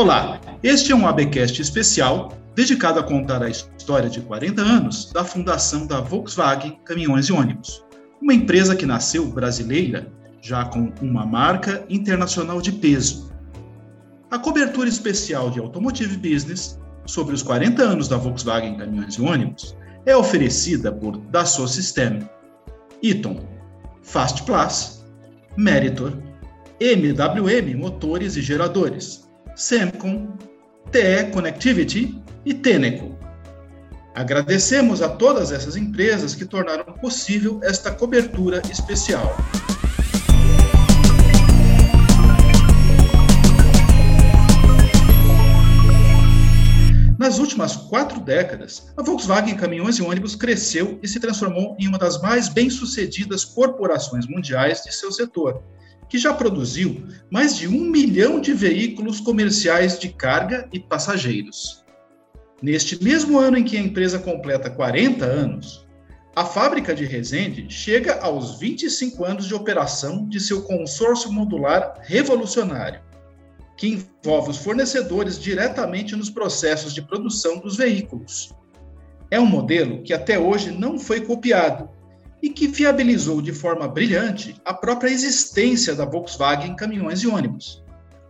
Olá, este é um ABcast especial dedicado a contar a história de 40 anos da fundação da Volkswagen Caminhões e Ônibus, uma empresa que nasceu brasileira, já com uma marca internacional de peso. A cobertura especial de Automotive Business sobre os 40 anos da Volkswagen Caminhões e Ônibus é oferecida por Dassault System, Eaton, Fast Plus, Meritor, MWM Motores e Geradores, Semcon, TE Connectivity e Teneco. Agradecemos a todas essas empresas que tornaram possível esta cobertura especial. Nas últimas quatro décadas, a Volkswagen Caminhões e Ônibus cresceu e se transformou em uma das mais bem-sucedidas corporações mundiais de seu setor, que já produziu mais de um milhão de veículos comerciais de carga e passageiros. Neste mesmo ano em que a empresa completa 40 anos, a fábrica de Resende chega aos 25 anos de operação de seu consórcio modular revolucionário, que envolve os fornecedores diretamente nos processos de produção dos veículos. É um modelo que até hoje não foi copiado e que viabilizou de forma brilhante a própria existência da Volkswagen Caminhões e Ônibus,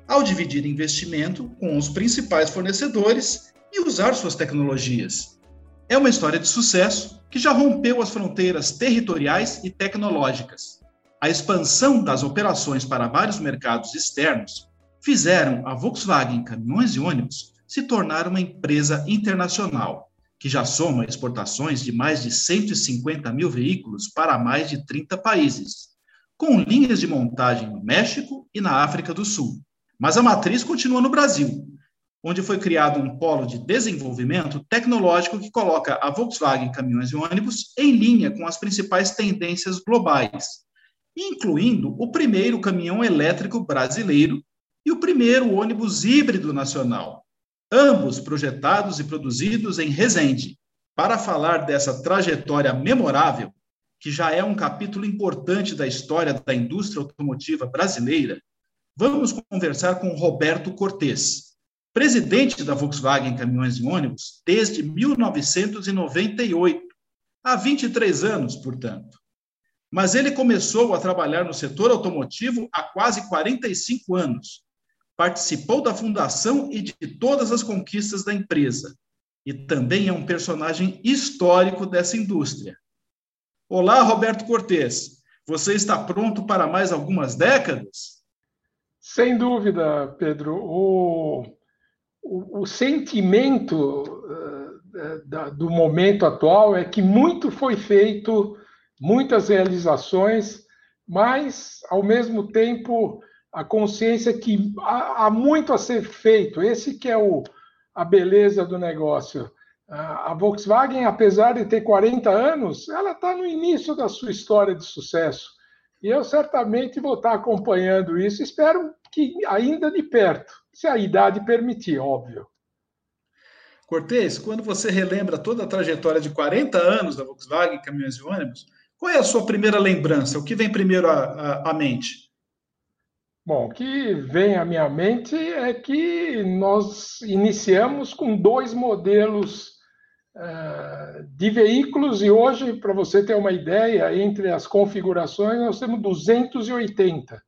ao dividir investimento com os principais fornecedores e usar suas tecnologias. É uma história de sucesso que já rompeu as fronteiras territoriais e tecnológicas. A expansão das operações para vários mercados externos fizeram a Volkswagen Caminhões e Ônibus se tornar uma empresa internacional que já soma exportações de mais de 150 mil veículos para mais de 30 países, com linhas de montagem no México e na África do Sul. Mas a matriz continua no Brasil, onde foi criado um polo de desenvolvimento tecnológico que coloca a Volkswagen Caminhões e Ônibus em linha com as principais tendências globais, incluindo o primeiro caminhão elétrico brasileiro e o primeiro ônibus híbrido nacional, ambos projetados e produzidos em Resende. Para falar dessa trajetória memorável, que já é um capítulo importante da história da indústria automotiva brasileira, vamos conversar com Roberto Cortes, presidente da Volkswagen Caminhões e Ônibus desde 1998, há 23 anos, portanto. Mas ele começou a trabalhar no setor automotivo há quase 45 anos, participou da fundação e de todas as conquistas da empresa, e também é um personagem histórico dessa indústria. Olá, Roberto Cortes. Você está pronto para mais algumas décadas? Sem dúvida, Pedro. O, o, o sentimento uh, do momento atual é que muito foi feito, muitas realizações, mas, ao mesmo tempo, a consciência que há, muito a ser feito. Esse que é o, a beleza do negócio. A Volkswagen, apesar de ter 40 anos, ela está no início da sua história de sucesso. E eu certamente vou estar acompanhando isso. Espero que ainda de perto, se a idade permitir, óbvio. Cortez, quando você relembra toda a trajetória de 40 anos da Volkswagen Caminhões e Ônibus, qual é a sua primeira lembrança? O que vem primeiro à mente? Bom, o que vem à minha mente é que nós iniciamos com dois modelos uh, de veículos e hoje, para você ter uma ideia, entre as configurações nós temos 280.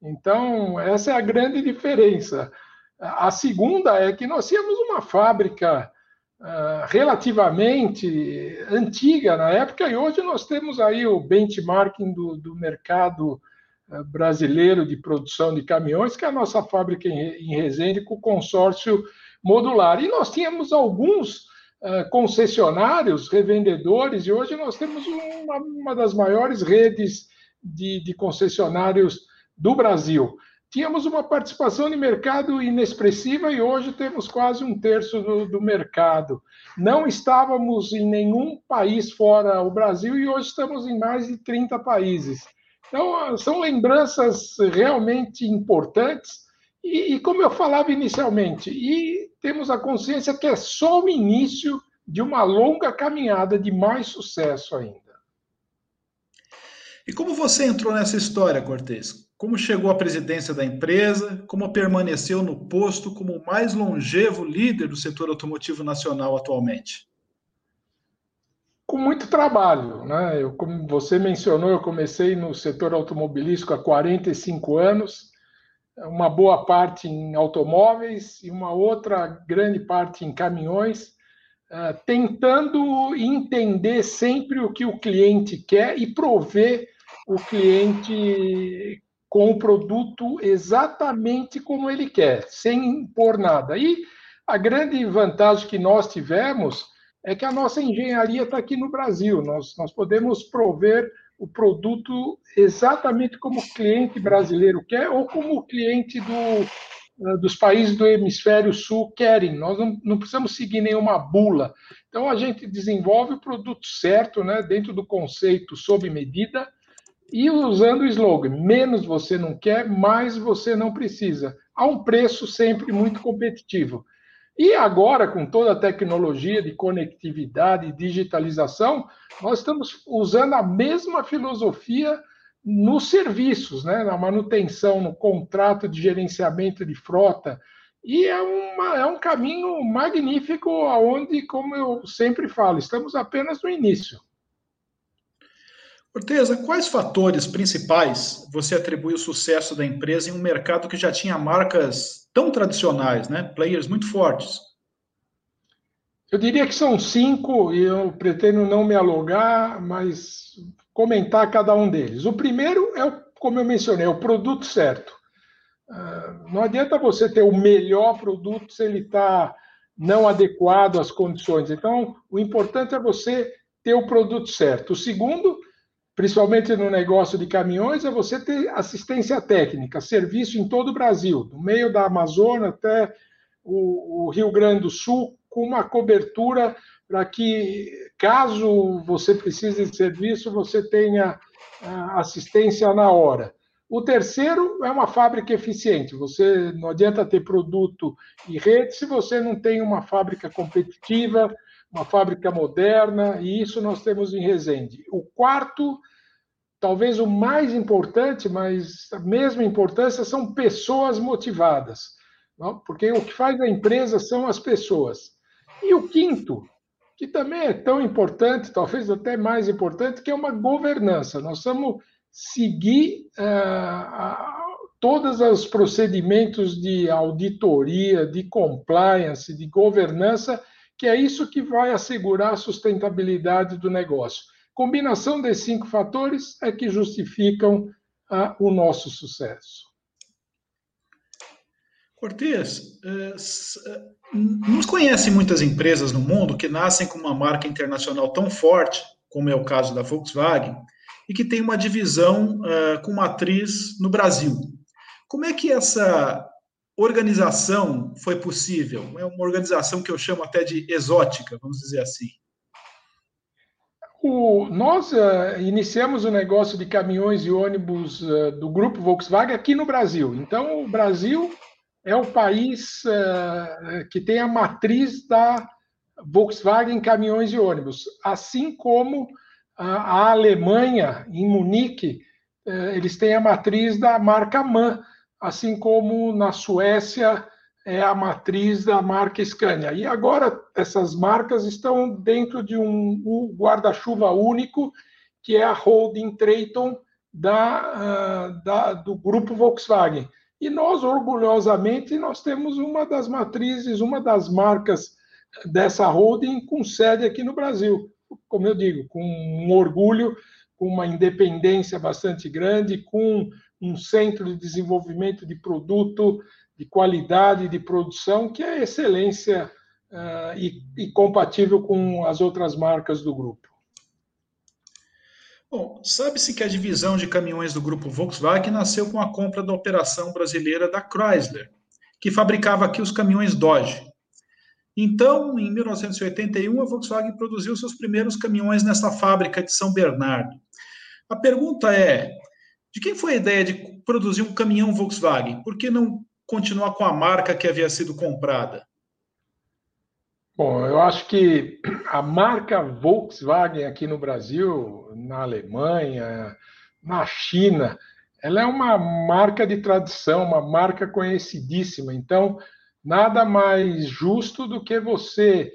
Então, essa é a grande diferença. A segunda é que nós tínhamos uma fábrica uh, relativamente antiga na época e hoje nós temos aí o benchmarking do, do mercado brasileiro de produção de caminhões, que é a nossa fábrica em Resende, com o consórcio modular. E nós tínhamos alguns uh, concessionários, revendedores, e hoje nós temos uma, uma das maiores redes de, de, concessionários do Brasil. Tínhamos uma participação de mercado inexpressiva e hoje temos quase um terço do, do mercado. Não estávamos em nenhum país fora o Brasil e hoje estamos em mais de 30 países. Então, são lembranças realmente importantes. E, e, como eu falava inicialmente, e temos a consciência que é só o início de uma longa caminhada de mais sucesso ainda. E como você entrou nessa história, Cortez? Como chegou à presidência da empresa? Como permaneceu no posto como o mais longevo líder do setor automotivo nacional atualmente? Com muito trabalho, né? Eu, como você mencionou, eu comecei no setor automobilístico há 45 anos, uma boa parte em automóveis e uma outra grande parte em caminhões ah, tentando entender sempre o que o cliente quer e prover o cliente com o produto exatamente como ele quer, sem impor nada. E a grande vantagem que nós tivemos é que a nossa engenharia está aqui no Brasil. Nós, nós podemos prover o produto exatamente como o cliente brasileiro quer ou como o cliente do, eh, dos países do hemisfério sul querem. Nós não, não, precisamos seguir nenhuma bula. Então, a gente desenvolve o produto certo, né, dentro do conceito sob medida, e usando o slogan: menos você não quer, mais você não precisa, a um preço sempre muito competitivo. E agora, com toda a tecnologia de conectividade e digitalização, nós estamos usando a mesma filosofia nos serviços, né, na manutenção, no contrato de gerenciamento de frota. E é, uma, é um caminho magnífico, aonde, como eu sempre falo, estamos apenas no início. Corteza, quais fatores principais você atribui o sucesso da empresa em um mercado que já tinha marcas tão tradicionais, né? players muito fortes? Eu diria que são cinco, e eu pretendo não me alugar, mas comentar cada um deles. O primeiro é, como eu mencionei, o produto certo. Ah, não adianta você ter o melhor produto se ele está não adequado às condições. Então, o importante é você ter o produto certo. O segundo, principalmente no negócio de caminhões, é você ter assistência técnica, serviço em todo o Brasil, do meio da Amazônia até o, o Rio Grande do Sul, com uma cobertura para que, caso você precise de serviço, você tenha ah, assistência na hora. O terceiro é uma fábrica eficiente. Você não adianta ter produto e rede se você não tem uma fábrica competitiva, uma fábrica moderna, e isso nós temos em Resende. O quarto, talvez o mais importante, mas a mesma importância, são pessoas motivadas. Porque o que faz a empresa são as pessoas. E o quinto, que também é tão importante, talvez até mais importante, que é uma governança. Nós vamos seguir uh, todos os procedimentos de auditoria, de compliance, de governança, que é isso que vai assegurar a sustentabilidade do negócio. Combinação desses cinco fatores é que justificam uh, o nosso sucesso. Cortez, eh, eh, não se conhece muitas empresas no mundo que nascem com uma marca internacional tão forte, como é o caso da Volkswagen, e que tem uma divisão uh, com matriz no Brasil. Como é que essa organização foi possível? É uma organização que eu chamo até de exótica, vamos dizer assim. O, nós uh, iniciamos o negócio de caminhões e ônibus uh, do grupo Volkswagen aqui no Brasil. Então, o Brasil é o país uh, que tem a matriz da Volkswagen Caminhões e Ônibus, assim como a Alemanha, em Munique, eles têm a matriz da marca MAN, assim como na Suécia é a matriz da marca Scania. E agora essas marcas estão dentro de um, guarda-chuva único, que é a holding Traton da, uh, da, do grupo Volkswagen. E nós, orgulhosamente, nós temos uma das matrizes, uma das marcas dessa holding com sede aqui no Brasil. Como eu digo, com um orgulho, com uma independência bastante grande, com um centro de desenvolvimento de produto, de qualidade de produção, que é excelência uh, e, e compatível com as outras marcas do grupo. Bom, sabe-se que a divisão de caminhões do grupo Volkswagen nasceu com a compra da operação brasileira da Chrysler, que fabricava aqui os caminhões Dodge. Então, em 1981, a Volkswagen produziu seus primeiros caminhões nessa fábrica de São Bernardo. A pergunta é: de quem foi a ideia de produzir um caminhão Volkswagen? Por que não continuar com a marca que havia sido comprada? Bom, eu acho que a marca Volkswagen aqui no Brasil, na Alemanha, na China. Ela é uma marca de tradição, uma marca conhecidíssima. Então, nada mais justo do que você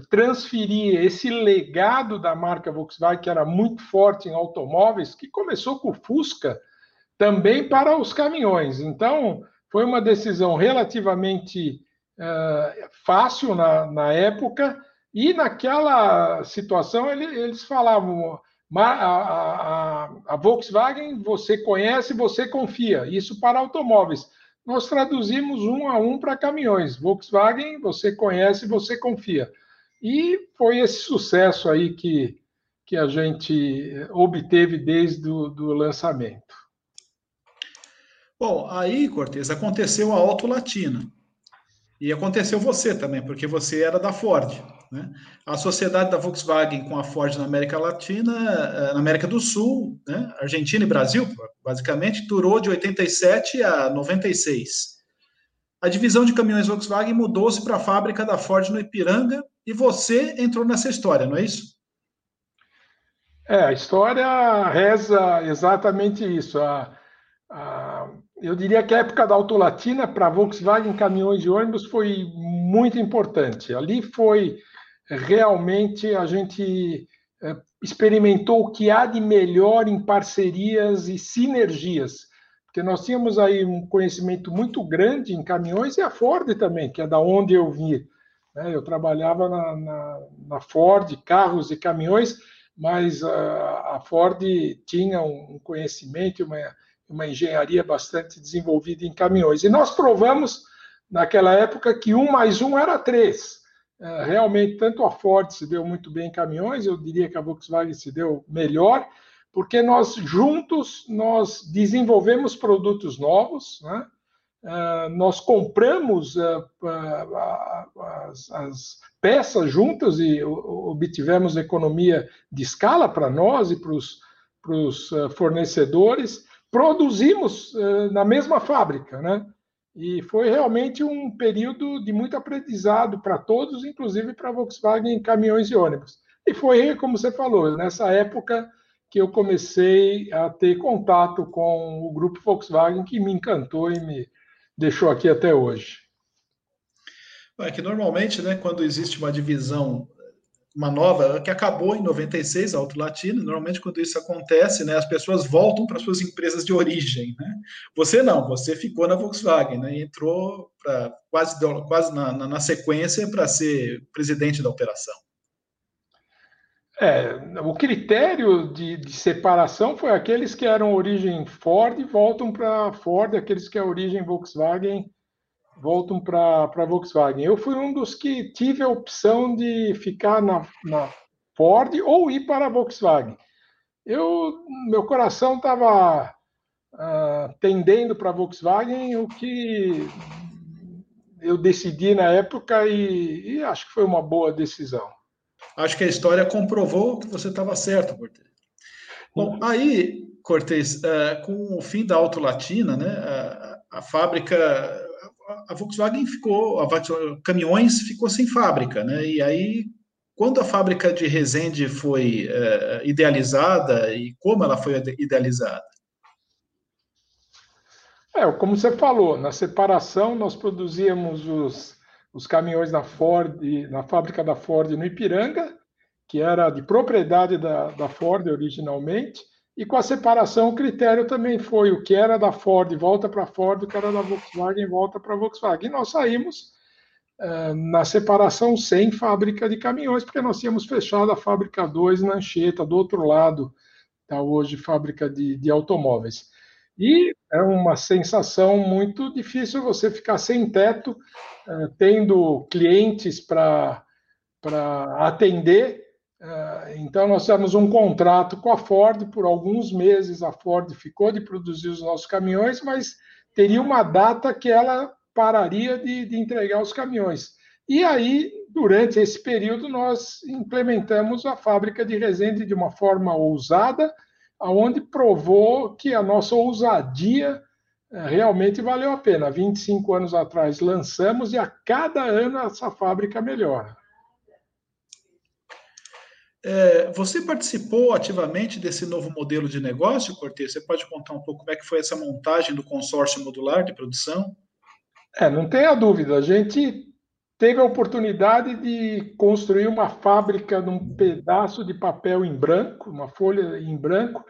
transferir esse legado da marca Volkswagen, que era muito forte em automóveis, que começou com o Fusca, também para os caminhões. Então, foi uma decisão relativamente uh, fácil na, na, época, e naquela situação ele, eles falavam: a, a, a, Volkswagen você conhece, você confia. Isso para automóveis. Nós traduzimos um a um para caminhões. Volkswagen você conhece, você confia. E foi esse sucesso aí que, que a gente obteve desde o do lançamento. Bom, aí, Cortez, aconteceu a Auto Latina. E aconteceu você também, porque você era da Ford. Né? A sociedade da Volkswagen com a Ford na América Latina, eh, na América do Sul, né? Argentina e Brasil, basicamente, durou de 87 a 96. A divisão de caminhões Volkswagen mudou-se para a fábrica da Ford no Ipiranga e você entrou nessa história, não é isso? É, a história reza exatamente isso. A, a, eu diria que a época da Autolatina para Volkswagen caminhões e ônibus foi muito importante. Ali foi realmente a gente é, experimentou o que há de melhor em parcerias e sinergias, porque nós tínhamos aí um conhecimento muito grande em caminhões e a Ford também, que é da onde eu vim. Né? Eu trabalhava na, na, na, Ford, carros e caminhões, mas a, a Ford tinha um conhecimento e uma uma engenharia bastante desenvolvida em caminhões. E nós provamos, naquela época, que um mais um era três. É, realmente, tanto a Ford se deu muito bem em caminhões, eu diria que a Volkswagen se deu melhor, porque nós juntos nós desenvolvemos produtos novos, né? Uh, nós compramos uh, uh, as, as, peças juntas e obtivemos economia de escala para nós e para os fornecedores produzimos na mesma fábrica, né? E foi realmente um período de muito aprendizado para todos, inclusive para a Volkswagen em caminhões e ônibus. E foi, como você falou, nessa época que eu comecei a ter contato com o grupo Volkswagen, que me encantou e me deixou aqui até hoje. É que normalmente, né, quando existe uma divisão uma nova que acabou em 96, a Auto Latina. Normalmente, quando isso acontece, né, as pessoas voltam para suas empresas de origem. Né? Você não, você ficou na Volkswagen, né, entrou pra, quase, quase na, na, na sequência para ser presidente da operação. É, o critério de, de, separação foi aqueles que eram origem Ford voltam para Ford, aqueles que é origem Volkswagen voltam para a Volkswagen. Eu fui um dos que tive a opção de ficar na, na Ford ou ir para a Volkswagen. Eu, meu coração estava uh, tendendo para a Volkswagen, o que eu decidi na época e, e, acho que foi uma boa decisão. Acho que a história comprovou que você estava certo, Cortez. Bom, aí, Cortez, uh, com o fim da Auto Latina, né, a, a fábrica a Volkswagen ficou, a caminhões ficou sem fábrica, né? E aí, quando a fábrica de Resende foi é, idealizada e como ela foi idealizada? É, como você falou, na separação nós produzíamos os, os caminhões da Ford, na fábrica da Ford no Ipiranga, que era de propriedade da, da Ford originalmente, e com a separação, o critério também foi o que era da Ford volta para a Ford, o que era da Volkswagen volta para a Volkswagen. E nós saímos uh, na separação sem fábrica de caminhões, porque nós tínhamos fechado a fábrica 2 na Anchieta, do outro lado da tá hoje fábrica de, de automóveis. E é uma sensação muito difícil você ficar sem teto, uh, tendo clientes para atender é, então, nós temos um contrato com a Ford, por alguns meses a Ford ficou de produzir os nossos caminhões, mas teria uma data que ela pararia de, de entregar os caminhões. E aí, durante esse período, nós implementamos a fábrica de Resende de uma forma ousada, aonde provou que a nossa ousadia é, realmente valeu a pena. 25 anos atrás lançamos e a cada ano essa fábrica melhora. É, você participou ativamente desse novo modelo de negócio, Cortez? Você pode contar um pouco como é que foi essa montagem do consórcio modular de produção? É, não tenha dúvida. A gente teve a oportunidade de construir uma fábrica num pedaço de papel em branco, uma folha em branco,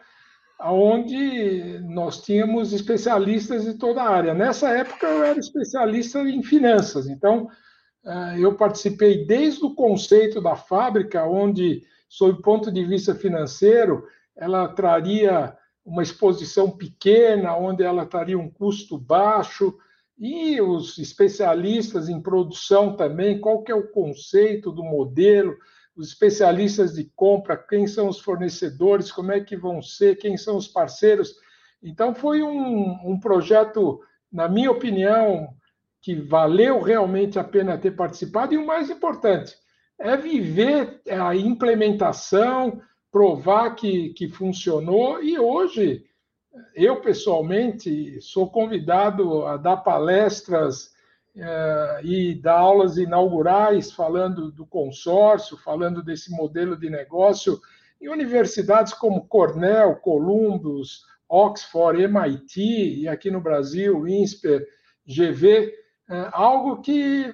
onde nós tínhamos especialistas de toda a área. Nessa época eu era especialista em finanças, então eh, eu participei desde o conceito da fábrica, onde sob ponto de vista financeiro, ela traria uma exposição pequena, onde ela traria um custo baixo, e os especialistas em produção também, qual que é o conceito do modelo, os especialistas de compra, quem são os fornecedores, como é que vão ser, quem são os parceiros. Então, foi um, um projeto, na minha opinião, que valeu realmente a pena ter participado, e o mais importante, é viver a implementação, provar que, que funcionou. E hoje, eu pessoalmente sou convidado a dar palestras eh, e dar aulas inaugurais falando do consórcio, falando desse modelo de negócio em universidades como Cornell, Columbus, Oxford, MIT e aqui no Brasil, INSPER, GV, eh, algo que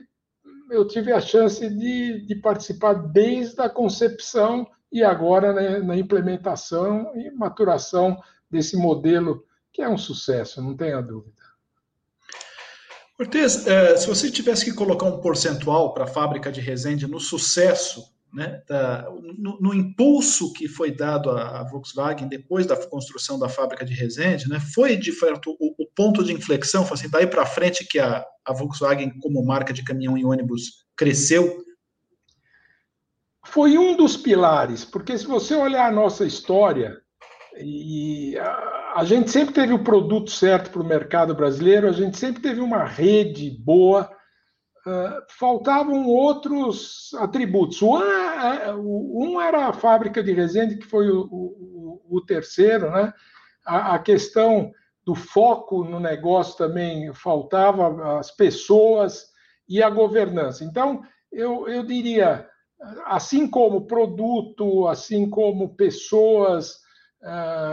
eu tive a chance de, de participar desde a concepção e agora né, na implementação e maturação desse modelo, que é um sucesso, não tenha dúvida. Cortez, é, se você tivesse que colocar um percentual para a fábrica de Resende no sucesso, né, da, no, no, impulso que foi dado à, Volkswagen depois da construção da fábrica de Resende, né, foi de fato o, o ponto de inflexão, foi assim, daí para frente que a, a Volkswagen, como marca de caminhão e ônibus, cresceu? Foi um dos pilares, porque se você olhar a nossa história, e a, a gente sempre teve o produto certo para o mercado brasileiro, a gente sempre teve uma rede boa, uh, faltavam outros atributos. Um, é, um, era a fábrica de Resende, que foi o, o, o terceiro, né? A, a, questão do foco no negócio também faltava, as pessoas e a governança. Então, eu, eu diria, assim como produto, assim como pessoas,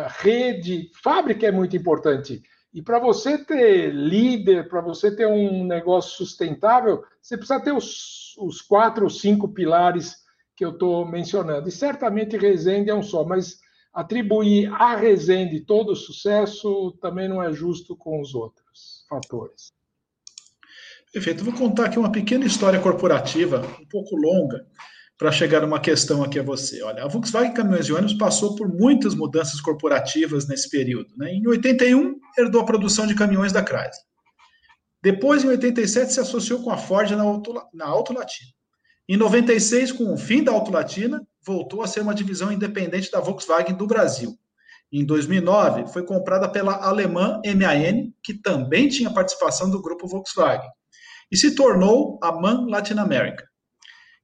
rede, fábrica é muito importante. E para você ter líder, para você ter um negócio sustentável, você precisa ter os, os quatro ou cinco pilares que eu estou mencionando. E certamente Resende é um só, mas atribuir a Resende todo o sucesso também não é justo com os outros fatores. Perfeito. Vou contar aqui uma pequena história corporativa, um pouco longa, para chegar uma questão aqui a você. Olha, a Volkswagen Caminhões e Ônibus passou por muitas mudanças corporativas nesse período. Né? Em 81, herdou a produção de caminhões da Chrysler. Depois, em 87, se associou com a Ford na Auto Latina. Em 96, com o fim da Auto Latina, voltou a ser uma divisão independente da Volkswagen do Brasil. Em 2009, foi comprada pela alemã MAN, que também tinha participação do grupo Volkswagen, e se tornou a MAN Latin America.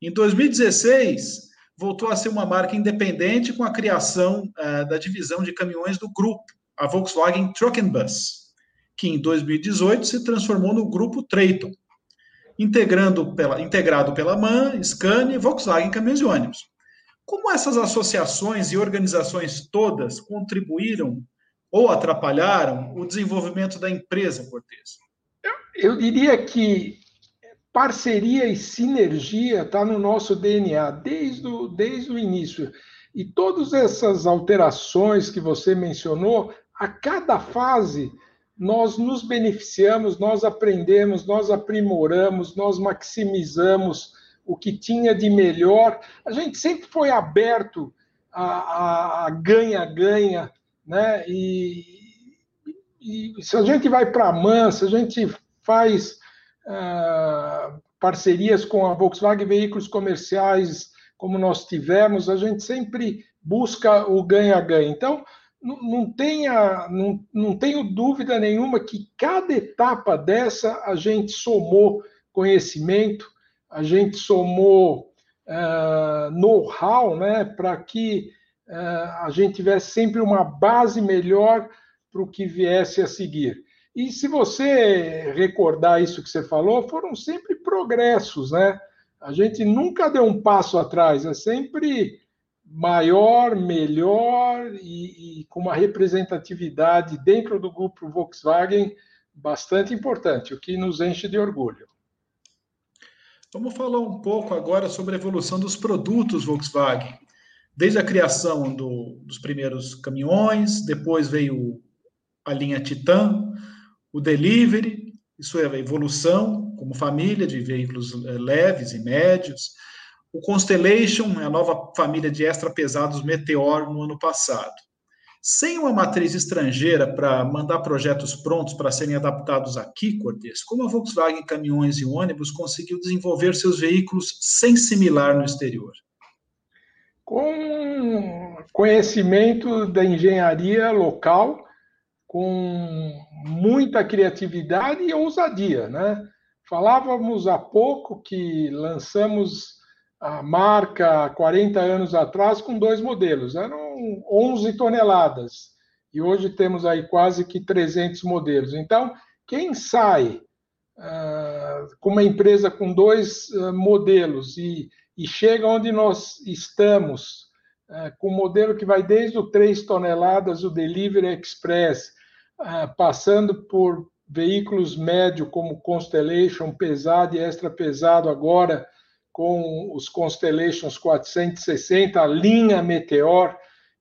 Em 2016, voltou a ser uma marca independente com a criação uh, da divisão de caminhões do grupo, a Volkswagen Truck and Bus, que em 2018 se transformou no grupo Traton, integrando pela, integrado pela MAN, Scania Volkswagen Caminhões e Ônibus. Como essas associações e organizações todas contribuíram ou atrapalharam o desenvolvimento da empresa, Cortez? Eu, eu diria que parceria e sinergia está no nosso DNA desde o, desde o início. E todas essas alterações que você mencionou, a cada fase nós nos beneficiamos, nós aprendemos, nós aprimoramos, nós maximizamos o que tinha de melhor. A gente sempre foi aberto a ganha-ganha, né? E, e, se a gente vai para a MAN, se a gente faz uh, parcerias com a Volkswagen Veículos Comerciais, como nós tivemos, a gente sempre busca o ganha-ganha. Então, não, não, tenha, não, não tenho dúvida nenhuma que cada etapa dessa a gente somou conhecimento, a gente somou uh, know-how, né, para que uh, a gente tivesse sempre uma base melhor para o que viesse a seguir. E se você recordar isso que você falou, foram sempre progressos, né? A gente nunca deu um passo atrás, é sempre maior, melhor e, e, com uma representatividade dentro do grupo Volkswagen bastante importante, o que nos enche de orgulho. Vamos falar um pouco agora sobre a evolução dos produtos Volkswagen. Desde a criação do, dos primeiros caminhões, depois veio a linha Titan, o Delivery, isso é a evolução como família de veículos eh, leves e médios. O Constellation a nova família de extra pesados Meteor no ano passado. Sem uma matriz estrangeira para mandar projetos prontos para serem adaptados aqui, Cortes, como a Volkswagen Caminhões e Ônibus conseguiu desenvolver seus veículos sem similar no exterior? Com conhecimento da engenharia local, com muita criatividade e ousadia, né? Falávamos há pouco que lançamos a marca 40 anos atrás com dois modelos, eram 11 toneladas, e hoje temos aí quase que 300 modelos. Então, quem sai uh, com uma empresa com dois uh, modelos e, e, chega onde nós estamos, uh, com um modelo que vai desde o 3 toneladas, o Delivery Express, passando por veículos médio como Constellation, pesado e extra pesado agora, com os Constellations 460, a linha Meteor,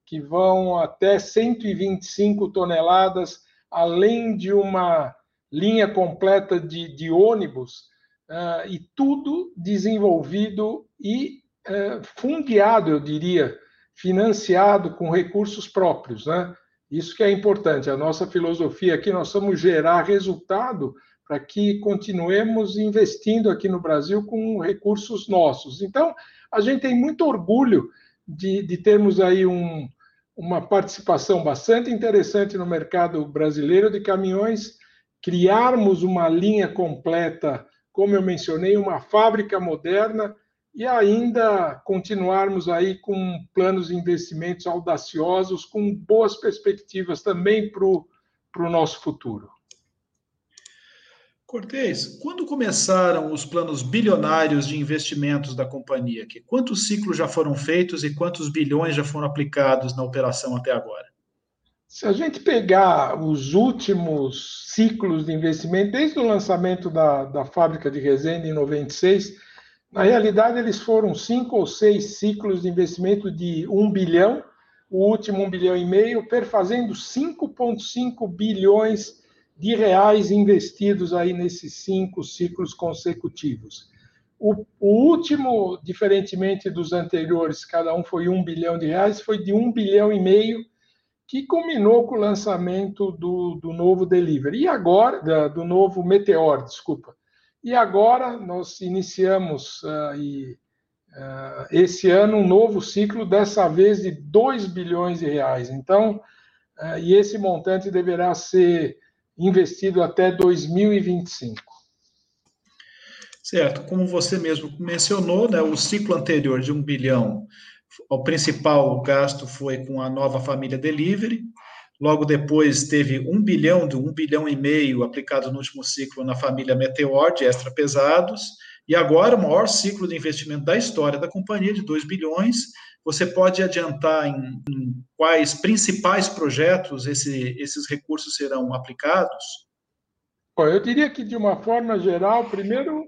que vão até 125 toneladas, além de uma linha completa de, de ônibus, uh, e tudo desenvolvido e uh, fundiado, eu diria, financiado com recursos próprios. Né? Isso que é importante. A nossa filosofia aqui, nós vamos gerar resultado para que continuemos investindo aqui no Brasil com recursos nossos. Então, a gente tem muito orgulho de, de termos aí um, uma participação bastante interessante no mercado brasileiro de caminhões, criarmos uma linha completa, como eu mencionei, uma fábrica moderna e ainda continuarmos aí com planos de investimentos audaciosos, com boas perspectivas também para o nosso futuro. Cortez, quando começaram os planos bilionários de investimentos da companhia? Que quantos ciclos já foram feitos e quantos bilhões já foram aplicados na operação até agora? Se a gente pegar os últimos ciclos de investimento, desde o lançamento da, da fábrica de Resende em 96, na realidade eles foram cinco ou seis ciclos de investimento de um bilhão, o último um bilhão e meio, perfazendo 5,5 bilhões de reais investidos aí nesses cinco ciclos consecutivos. O, o, último, diferentemente dos anteriores, cada um foi um bilhão de reais, foi de um bilhão e meio, que culminou com o lançamento do, do novo delivery. E agora, do novo Meteor, desculpa. E agora nós iniciamos uh, e, uh, esse ano um novo ciclo, dessa vez de 2 bilhões de reais. Então, uh, e esse montante deverá ser investido até 2025. Certo, como você mesmo mencionou, né, o ciclo anterior de um bilhão, o principal gasto foi com a nova família Delivery, logo depois teve um bilhão, de um bilhão e meio aplicado no último ciclo na família Meteor, de extra pesados, e agora o maior ciclo de investimento da história da companhia, de 2 bilhões, você pode adiantar em, em quais principais projetos esse, esses recursos serão aplicados? Eu diria que, de uma forma geral, primeiro,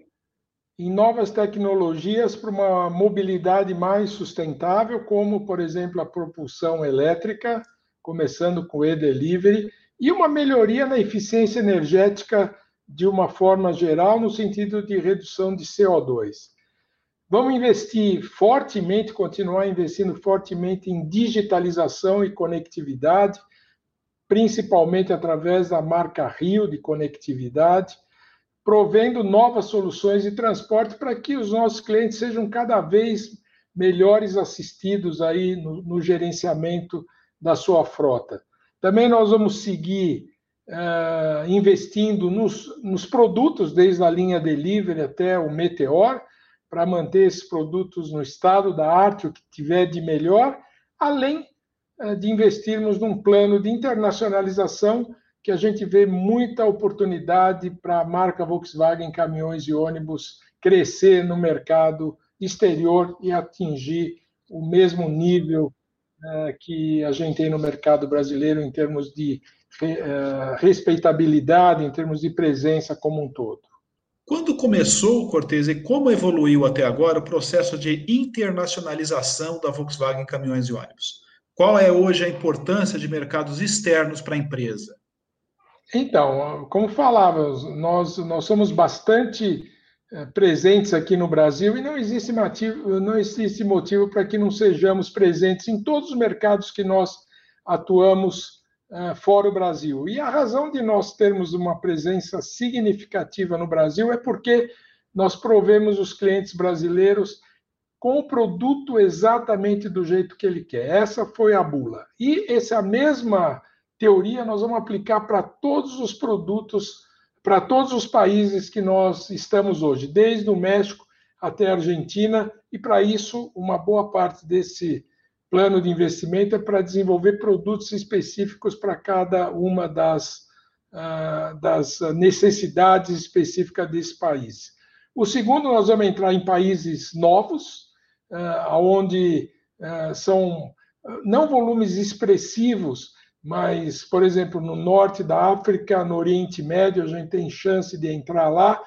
em novas tecnologias para uma mobilidade mais sustentável, como, por exemplo, a propulsão elétrica, começando com o e-delivery, e uma melhoria na eficiência energética de uma forma geral, no sentido de redução de CO2. Vamos investir fortemente, continuar investindo fortemente em digitalização e conectividade, principalmente através da marca Rio de conectividade, provendo novas soluções de transporte para que os nossos clientes sejam cada vez melhores assistidos aí no, no gerenciamento da sua frota. Também nós vamos seguir uh, investindo nos, nos produtos, desde a linha Delivery até o Meteor, para manter esses produtos no estado da arte, o que tiver de melhor, além eh, de investirmos num plano de internacionalização que a gente vê muita oportunidade para a marca Volkswagen Caminhões e Ônibus crescer no mercado exterior e atingir o mesmo nível que a gente tem no mercado brasileiro em termos de é, respeitabilidade, em termos de presença como um todo. Quando começou, Cortez, e como evoluiu até agora o processo de internacionalização da Volkswagen Caminhões e Ônibus? Qual é hoje a importância de mercados externos para a empresa? Então, como falávamos, nós, nós somos bastante eh, presentes aqui no Brasil e não existe motivo, não existe motivo para que não sejamos presentes em todos os mercados que nós atuamos uh, fora o Brasil. E a razão de nós termos uma presença significativa no Brasil é porque nós provemos os clientes brasileiros com o produto exatamente do jeito que ele quer. Essa foi a bula. E essa mesma teoria nós vamos aplicar para todos os produtos para todos os países que nós estamos hoje, desde o México até a Argentina, e para isso, uma boa parte desse plano de investimento é para desenvolver produtos específicos para cada uma das, uh, das necessidades específicas desse país. O segundo, nós vamos entrar em países novos, uh, onde uh, são não volumes expressivos, mas, por exemplo, no norte da África, no Oriente Médio, a gente tem chance de entrar lá,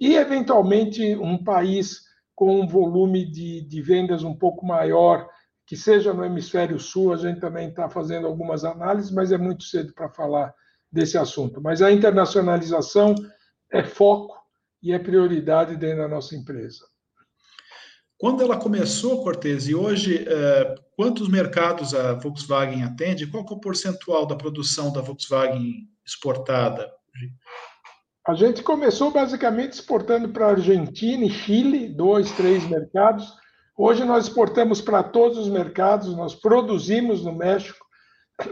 e, eventualmente, um país com um volume de, de vendas um pouco maior, que seja no hemisfério sul, a gente também está fazendo algumas análises, mas é muito cedo para falar desse assunto. Mas a internacionalização é foco e é prioridade dentro da nossa empresa. Quando ela começou, Cortez, e hoje, é, quantos mercados a Volkswagen atende? Qual é o percentual da produção da Volkswagen exportada? A gente começou basicamente exportando para Argentina e Chile, dois, três mercados. Hoje nós exportamos para todos os mercados, nós produzimos no México,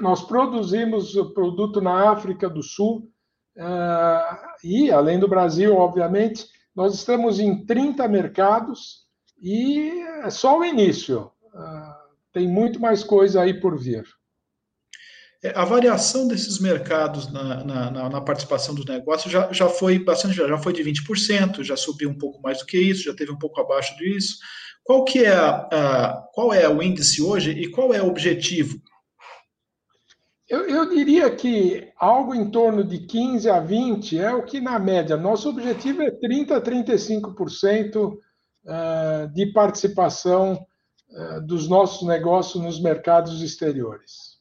nós produzimos o produto na África do Sul, uh, e além do Brasil, obviamente, nós estamos em 30 mercados, e é só o início. Ah, tem muito mais coisa aí por vir. É, a variação desses mercados na, na, na, participação dos negócios já, já foi bastante, já foi de 20%, já subiu um pouco mais do que isso, já teve um pouco abaixo disso. Qual que é a, a qual é o índice hoje e qual é o objetivo? Eu, eu, diria que algo em torno de 15 a 20 é o que na média. Nosso objetivo é 30 a 35% eh, de participação eh, dos nossos negócios nos mercados exteriores.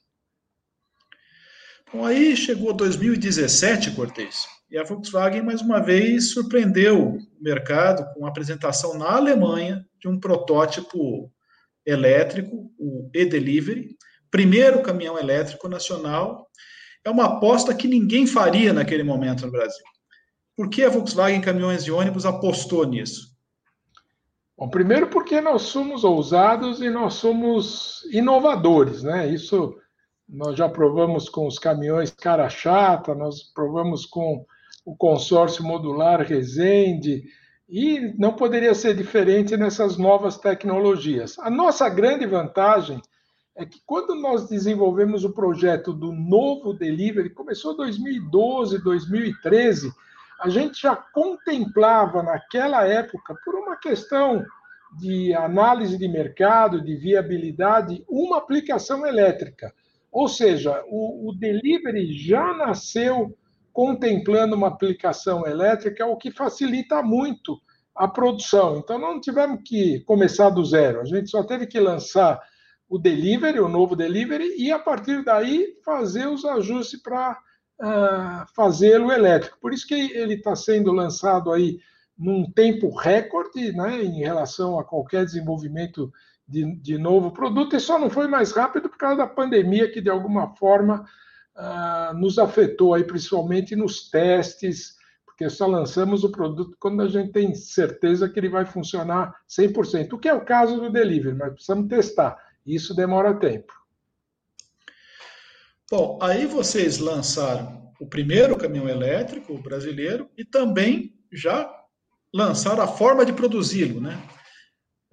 Bom, aí chegou 2017, Cortez, e a Volkswagen mais uma vez surpreendeu o mercado com a apresentação na Alemanha de um protótipo elétrico, o e-Delivery, primeiro caminhão elétrico nacional. É uma aposta que ninguém faria naquele momento no Brasil. Por que a Volkswagen Caminhões e Ônibus apostou nisso? Bom, primeiro porque nós somos ousados e nós somos inovadores, né? Isso nós já provamos com os caminhões cara chata, nós provamos com o consórcio modular Resende, e não poderia ser diferente nessas novas tecnologias. A nossa grande vantagem é que quando nós desenvolvemos o projeto do novo delivery, começou em 2012, 2013, a gente já contemplava naquela época, por uma questão de análise de mercado, de viabilidade, uma aplicação elétrica. Ou seja, o, o delivery já nasceu contemplando uma aplicação elétrica, o que facilita muito a produção. Então, não tivemos que começar do zero, a gente só teve que lançar o delivery, o novo delivery, e a partir daí fazer os ajustes para fazê-lo elétrico. Por isso que ele está sendo lançado aí num tempo recorde, né, em relação a qualquer desenvolvimento de, de novo produto, e só não foi mais rápido por causa da pandemia, que de alguma forma uh, nos afetou aí, principalmente nos testes, porque só lançamos o produto quando a gente tem certeza que ele vai funcionar 100%, o que é o caso do delivery, mas precisamos testar, isso demora tempo. Bom, aí vocês lançaram o primeiro caminhão elétrico brasileiro e também já lançaram a forma de produzi-lo, né?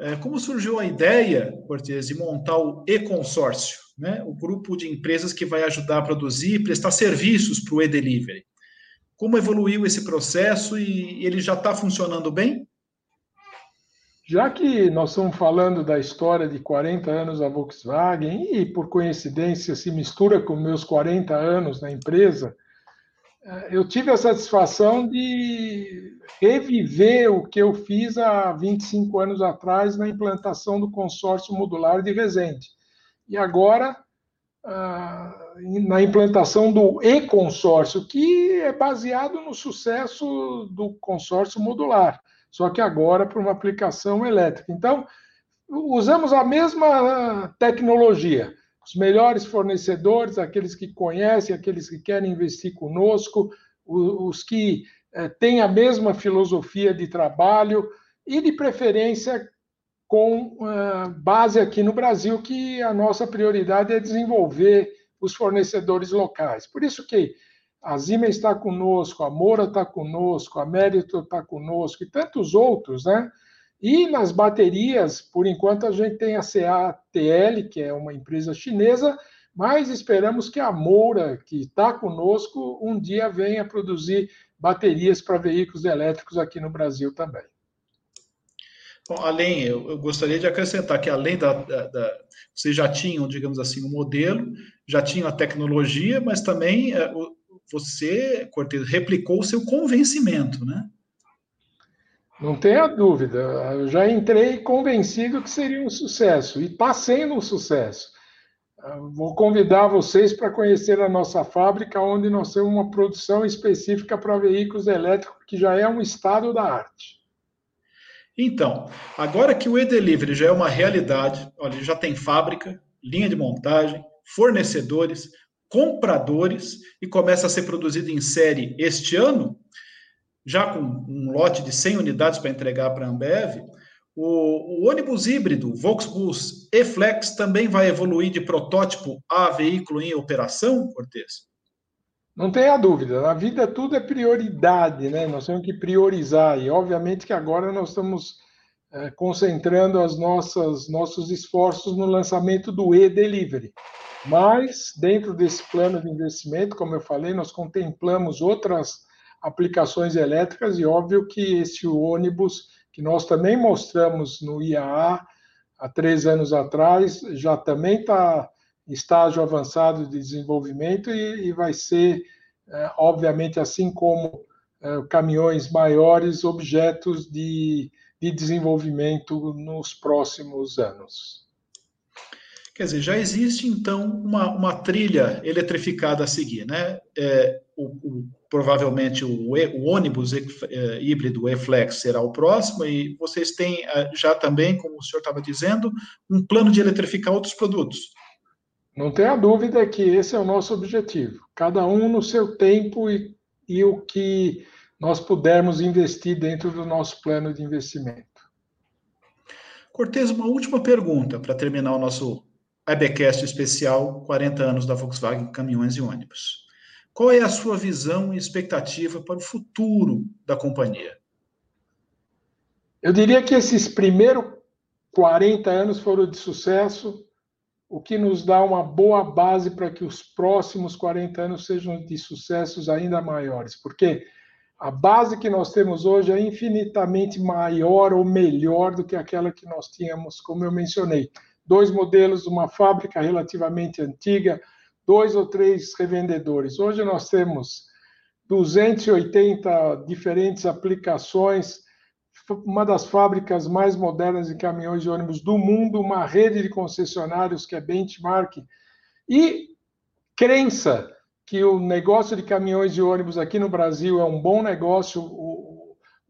É, como surgiu a ideia, Cortez, de montar o e-consórcio, né? o grupo de empresas que vai ajudar a produzir e prestar serviços para o e-delivery? Como evoluiu esse processo e ele já está funcionando bem? Já que nós estamos falando da história de 40 anos da Volkswagen e, por coincidência, se mistura com meus 40 anos na empresa, eh, eu tive a satisfação de reviver o que eu fiz há 25 anos atrás na implantação do consórcio modular de Resende. E agora, ah, na implantação do e-consórcio, que é baseado no sucesso do consórcio modular só que agora para uma aplicação elétrica. Então, usamos a mesma tecnologia. Os melhores fornecedores, aqueles que conhecem, aqueles que querem investir conosco, os que eh, têm a mesma filosofia de trabalho e, de preferência, com uh, base aqui no Brasil, que a nossa prioridade é desenvolver os fornecedores locais. Por isso que a Zima está conosco, a Moura está conosco, a Mérito está conosco e tantos outros, né? E nas baterias, por enquanto, a gente tem a CATL, que é uma empresa chinesa, mas esperamos que a Moura, que está conosco, um dia venha produzir baterias para veículos elétricos aqui no Brasil também. Bom, além, eu, eu, gostaria de acrescentar que além da, da, da, vocês já tinham, digamos assim, o um modelo, já tinham a tecnologia, mas também é, o, você, Cortez, replicou o seu convencimento, né? Não tenha dúvida. Eu já entrei convencido que seria um sucesso e está sendo um sucesso. Vou convidar vocês para conhecer a nossa fábrica, onde nós temos uma produção específica para veículos elétricos, que já é um estado da arte. Então, agora que o e-delivery já é uma realidade, olha, já tem fábrica, linha de montagem, fornecedores, compradores e começa a ser produzido em série este ano, já com um lote de 100 unidades para entregar para a Ambev. O, o, ônibus híbrido Volksbus E-Flex também vai evoluir de protótipo a veículo em operação, Cortez? Não tenha dúvida, na vida tudo é prioridade, né? Nós temos que priorizar e obviamente que agora nós estamos é, concentrando as nossas nossos esforços no lançamento do e-delivery. Mas, dentro desse plano de investimento, como eu falei, nós contemplamos outras aplicações elétricas e óbvio que esse ônibus, que nós também mostramos no IAA há três anos atrás, já também está em estágio avançado de desenvolvimento e, e vai ser, é, obviamente, assim como é, caminhões maiores, objetos de, de desenvolvimento nos próximos anos. Quer dizer, já existe então uma, uma trilha eletrificada a seguir, né? É, o, o, provavelmente o, e, o ônibus e, é, híbrido E-Flex será o próximo, e vocês têm é, já também, como o senhor estava dizendo, um plano de eletrificar outros produtos. Não tenha dúvida que esse é o nosso objetivo. Cada um no seu tempo e, e o que nós pudermos investir dentro do nosso plano de investimento. Cortez, uma última pergunta para terminar o nosso IBcast especial 40 anos da Volkswagen Caminhões e Ônibus. Qual é a sua visão e expectativa para o futuro da companhia? Eu diria que esses primeiros 40 anos foram de sucesso, o que nos dá uma boa base para que os próximos 40 anos sejam de sucessos ainda maiores, porque a base que nós temos hoje é infinitamente maior ou melhor do que aquela que nós tínhamos, como eu mencionei dois modelos, uma fábrica relativamente antiga, dois ou três revendedores. Hoje nós temos 280 diferentes aplicações, uma das fábricas mais modernas de caminhões e ônibus do mundo, uma rede de concessionários que é benchmark e crença que o negócio de caminhões e ônibus aqui no Brasil é um bom negócio,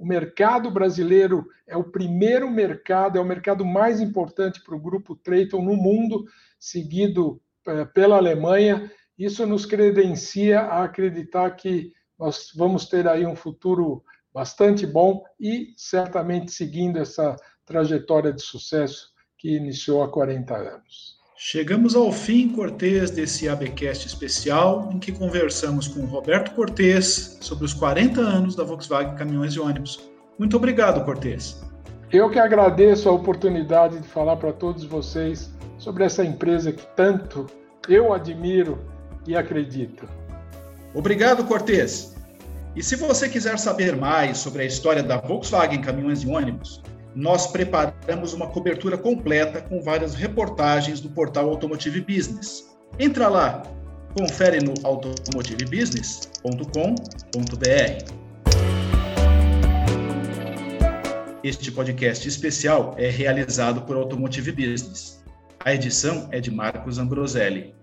o mercado brasileiro é o primeiro mercado, é o mercado mais importante para o grupo Traton no mundo, seguido é, pela Alemanha. Isso nos credencia a acreditar que nós vamos ter aí um futuro bastante bom e certamente seguindo essa trajetória de sucesso que iniciou há 40 anos. Chegamos ao fim, Cortês, desse ABcast especial, em que conversamos com Roberto Cortês sobre os 40 anos da Volkswagen Caminhões e Ônibus. Muito obrigado, Cortês. Eu que agradeço a oportunidade de falar para todos vocês sobre essa empresa que tanto eu admiro e acredito. Obrigado, Cortês. E se você quiser saber mais sobre a história da Volkswagen Caminhões e Ônibus, nós preparamos uma cobertura completa com várias reportagens do portal Automotive Business. Entra lá, confere no automotivebusiness.com.br. Este podcast especial é realizado por Automotive Business. A edição é de Marcos Ambroselli.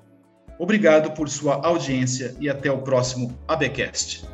Obrigado por sua audiência e até o próximo ABcast.